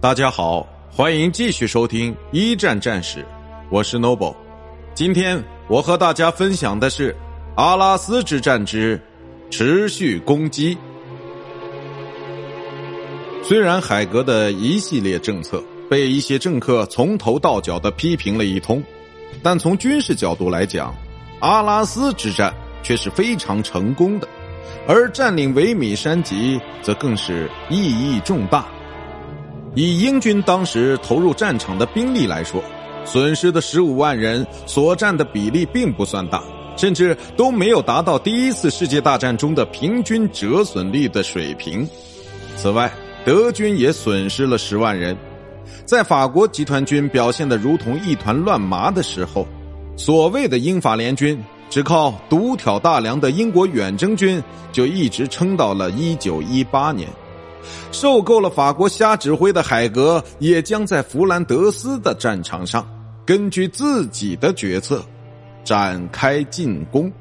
大家好，欢迎继续收听一战战史，我是 Noble。今天我和大家分享的是阿拉斯之战之持续攻击。虽然海格的一系列政策被一些政客从头到脚的批评了一通，但从军事角度来讲，阿拉斯之战却是非常成功的，而占领维米山脊则更是意义重大。以英军当时投入战场的兵力来说，损失的十五万人所占的比例并不算大，甚至都没有达到第一次世界大战中的平均折损率的水平。此外，德军也损失了十万人，在法国集团军表现的如同一团乱麻的时候，所谓的英法联军只靠独挑大梁的英国远征军就一直撑到了一九一八年。受够了法国瞎指挥的海格，也将在弗兰德斯的战场上根据自己的决策展开进攻。